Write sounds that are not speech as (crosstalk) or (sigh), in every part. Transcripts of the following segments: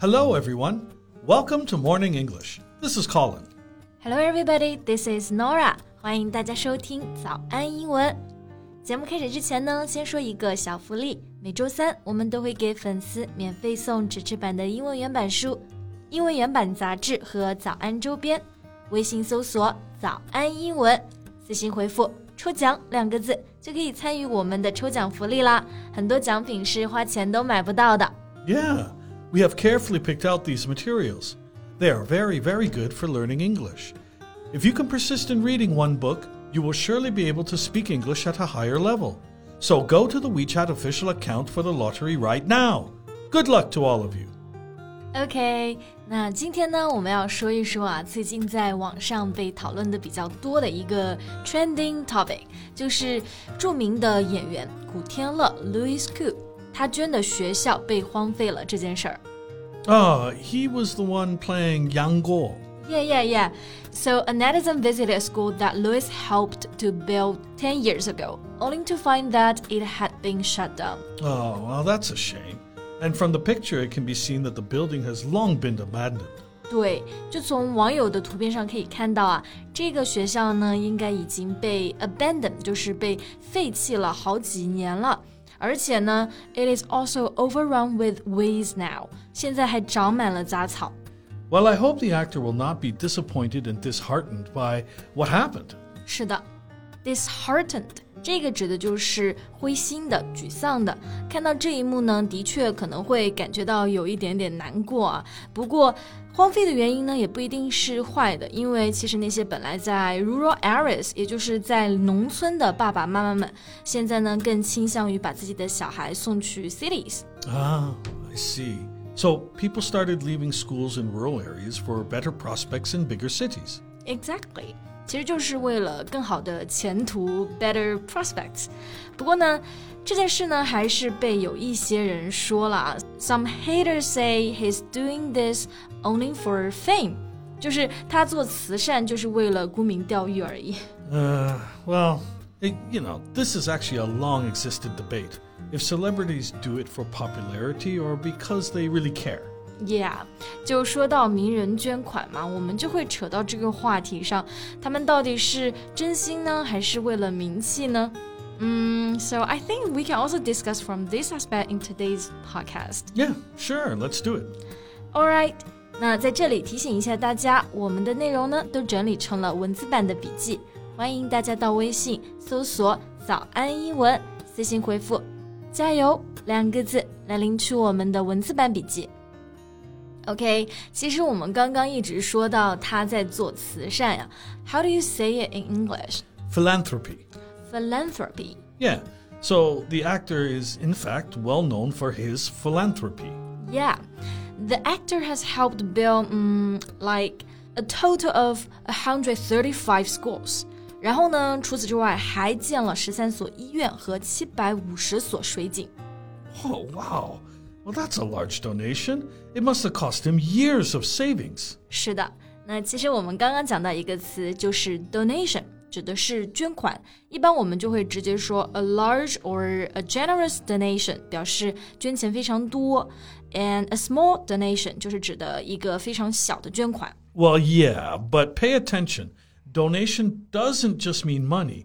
Hello, everyone. Welcome to Morning English. This is Colin. Hello, everybody. This is Nora. 欢迎大家收听早安英文。节目开始之前呢，先说一个小福利。每周三我们都会给粉丝免费送纸质版的英文原版书、英文原版杂志和早安周边。微信搜索“早安英文”，私信回复“抽奖”两个字，就可以参与我们的抽奖福利啦。很多奖品是花钱都买不到的。Yeah, we have carefully picked out these materials. They are very, very good for learning English. If you can persist in reading one book, you will surely be able to speak English at a higher level. So go to the WeChat official account for the lottery right now. Good luck to all of you. OK，那今天呢，我们要说一说啊，最近在网上被讨论的比较多的一个 trending topic，就是着名的演员古天乐 Louis Koo， 他捐的学校被荒废了这件事儿。Ah, he was the one playing Yang Guo. Yeah, yeah, yeah. So a netizen visited a school that Lewis helped to build 10 years ago, only to find that it had been shut down. Oh, well, that's a shame. And from the picture, it can be seen that the building has long been abandoned. 对，就从网友的图片上可以看到啊，这个学校呢应该已经被 abandoned，就是被废弃了好几年了。 而且呢，it is also overrun with weeds now，现在还长满了杂草。well, I hope the actor will not be disappointed and disheartened by what happened. 是的，disheartened 这个指的就是灰心的、沮丧的。看到这一幕呢，的确可能会感觉到有一点点难过啊。不过，荒废的原因呢，也不一定是坏的，因为其实那些本来在 rural areas，也就是在农村的爸爸妈妈们，现在呢更倾向于把自己的小孩送去 cities。Ah, I see. So people started leaving schools in rural areas for better prospects in bigger cities. Exactly. 其实就是为了更好的前途 （better prospects）。不过呢，这件事呢还是被有一些人说了。Some haters say he's doing this only for fame，就是他做慈善就是为了沽名钓誉而已。Uh, well, it, you know, this is actually a long existed debate if celebrities do it for popularity or because they really care. Yeah，就说到名人捐款嘛，我们就会扯到这个话题上，他们到底是真心呢，还是为了名气呢？嗯，So I think we can also discuss from this aspect in today's podcast. Yeah, sure, let's do it. All right. 那在这里提醒一下大家，我们的内容呢都整理成了文字版的笔记，欢迎大家到微信搜索“早安英文”，私信回复加油两个字来领取我们的文字版笔记。OK，其实我们刚刚一直说到他在做慈善呀。How do you say it in English? Philanthropy. Philanthropy. Yeah. So the actor is in fact well known for his philanthropy. Yeah. The actor has helped build um, like a total of 135 schools. 然后呢，除此之外，还建了十三所医院和七百五十所水井。Oh wow! Well, that's a large donation. It must have cost him years of savings. 是的，那其实我们刚刚讲到一个词，就是 donation，指的是捐款。一般我们就会直接说 a large or a generous donation，表示捐钱非常多；and a small donation 就是指的一个非常小的捐款。Well, yeah, but pay attention donation doesn't just mean money.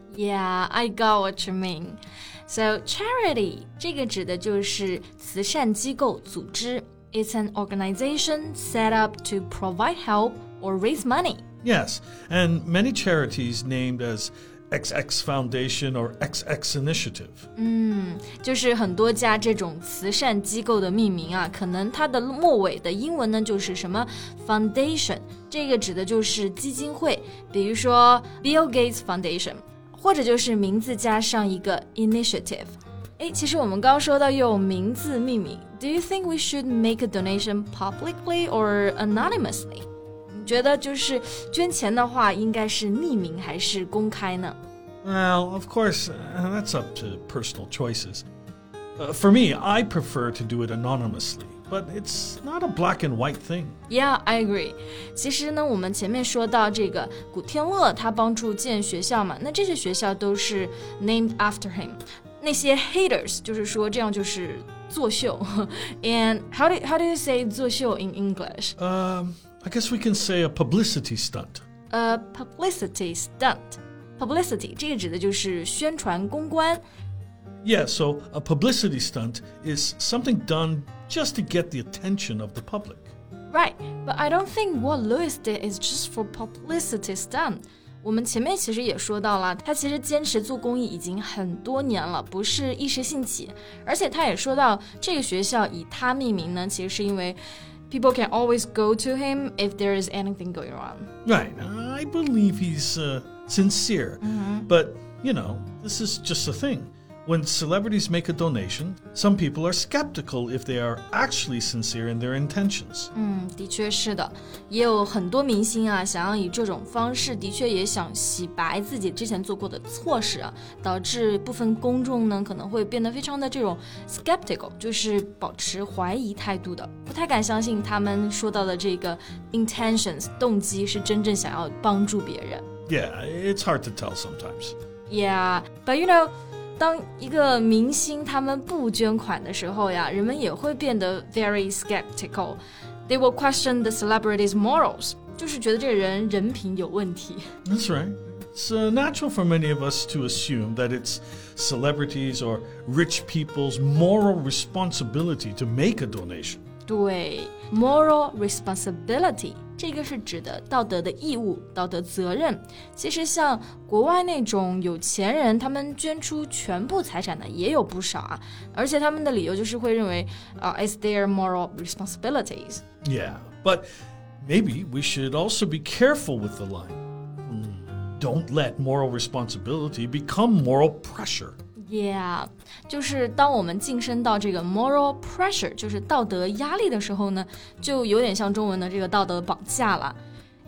Yeah, I got what you mean. So charity 这个指的就是慈善机构组织。It's an organization set up to provide help or raise money. Yes, and many charities named as XX Foundation or XX Initiative。嗯，就是很多家这种慈善机构的命名啊，可能它的末尾的英文呢就是什么 Foundation，这个指的就是基金会，比如说 Bill Gates Foundation。 或者就是名字加上一个 initiative。哎，其实我们刚刚说到用名字命名，Do you think we should make a donation publicly or anonymously？你 觉得就是捐钱的话，应该是匿名还是公开呢？ Well, of course, uh, that's up to personal choices. Uh, for me, I prefer to do it anonymously, but it's not a black and white thing. Yeah, I agree. 其实呢，我们前面说到这个古天乐，他帮助建学校嘛，那这些学校都是 named after him。那些 haters 就是说这样就是作秀。And (laughs) how do how do you say 作秀 in English? Um, I guess we can say a publicity stunt. A publicity stunt. Publicity 这个指的就是宣传公关。 Yeah, so a publicity stunt is something done just to get the attention of the public. Right, but I don't think what Louis did is just for publicity stunt. 我们前面其实也说到了，他其实坚持做公益已经很多年了，不是一时兴起。而且他也说到，这个学校以他命名呢，其实是因为 people can always go to him if there is anything going wrong. Right, I believe he's uh, sincere, -hmm. but you know, this is just a thing. When celebrities make a donation, some people are skeptical if they are actually sincere in their intentions. 嗯，的确是的，也有很多明星啊，想要以这种方式，的确也想洗白自己之前做过的错事啊，导致部分公众呢可能会变得非常的这种 skeptical，就是保持怀疑态度的，不太敢相信他们说到的这个 intentions 动机是真正想要帮助别人。 Yeah, it's hard to tell sometimes. Yeah, but you know. 当一个明星他们不捐款的时候呀，人们也会变得 very skeptical. They will question the celebrity's morals，就是觉得这个人人品有问题。 That's right. It's uh, natural for many of us to assume that it's celebrities or rich people's moral responsibility to make a donation. 对，moral responsibility 这个是指的道德的义务、道德责任。其实像国外那种有钱人，他们捐出全部财产的也有不少啊，而且他们的理由就是会认为啊、i t s their moral responsibilities。 Yeah, but maybe we should also be careful with the line. Hmm, Don't let moral responsibility become moral pressure. Yeah，就是当我们晋升到这个 moral pressure，就是道德压力的时候呢，就有点像中文的这个道德绑架了。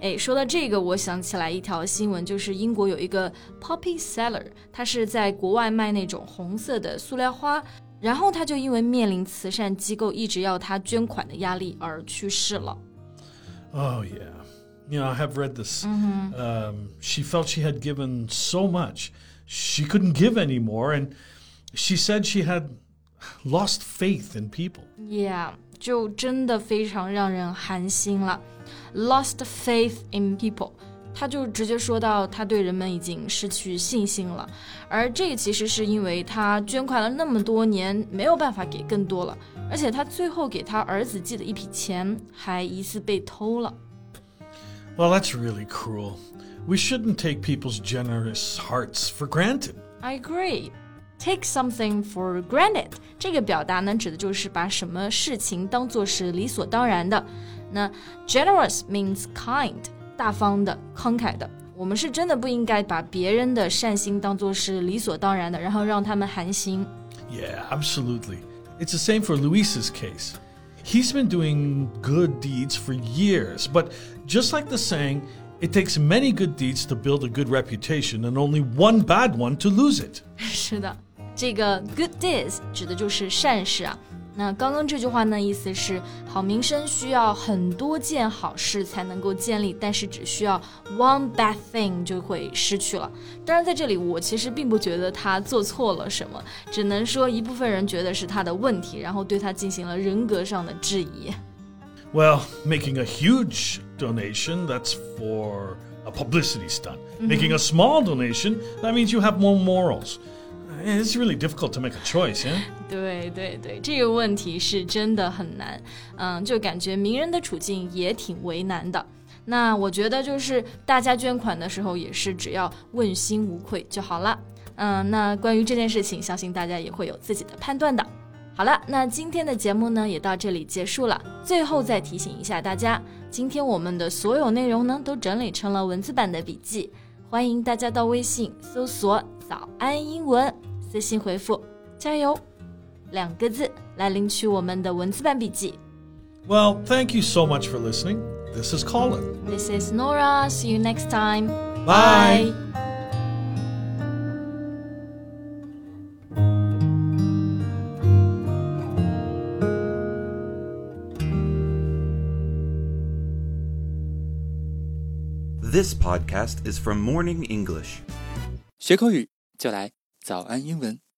哎，说到这个，我想起来一条新闻，就是英国有一个 poppy seller，他是在国外卖那种红色的塑料花，然后他就因为面临慈善机构一直要他捐款的压力而去世了。Oh, yeah. Yeah, I have read this. Um, she felt she had given so much, she couldn't give anymore, and she said she had lost faith in people. Yeah，就真的非常让人寒心了。Lost faith in people，他就直接说到他对人们已经失去信心了，而这个其实是因为他捐款了那么多年，没有办法给更多了，而且他最后给他儿子寄的一笔钱还疑似被偷了。 well, that's really cruel. We shouldn't take people's generous hearts for granted. I agree. Take something for granted 这个表达呢，指的就是把什么事情当做是理所当然的。那 generous means kind，大方的、慷慨的。我们是真的不应该把别人的善心当做是理所当然的，然后让他们寒心。Yeah, absolutely. It's the same for Louis's case. He's been doing good deeds for years, but just like the saying, it takes many good deeds to build a good reputation and only one bad one to lose it. (laughs) 是的，这个 good deeds 指的就是善事啊。 那刚刚这句话呢，意思是好名声需要很多件好事才能够建立，但是只需要 one bad thing 就会失去了。当然，在这里我其实并不觉得他做错了什么，只能说一部分人觉得是他的问题，然后对他进行了人格上的质疑。 Well, making a huge donation, that's for a publicity stunt. Making a small donation, that means you have more morals. It's really difficult to make a choice, yeah? 对对对，这个问题是真的很难，嗯，就感觉名人的处境也挺为难的。那我觉得就是大家捐款的时候也是只要问心无愧就好了。嗯，那关于这件事情，相信大家也会有自己的判断的。好了，那今天的节目呢也到这里结束了。最后再提醒一下大家，今天我们的所有内容呢都整理成了文字版的笔记，欢迎大家到微信搜索“早安英文”，私信回复“加油”两个字来领取我们的文字版笔记。Well, thank you so much for listening. This is Colin. This is Nora. See you next time. Bye. Bye. This podcast is from Morning English. 学口语就来早安英文。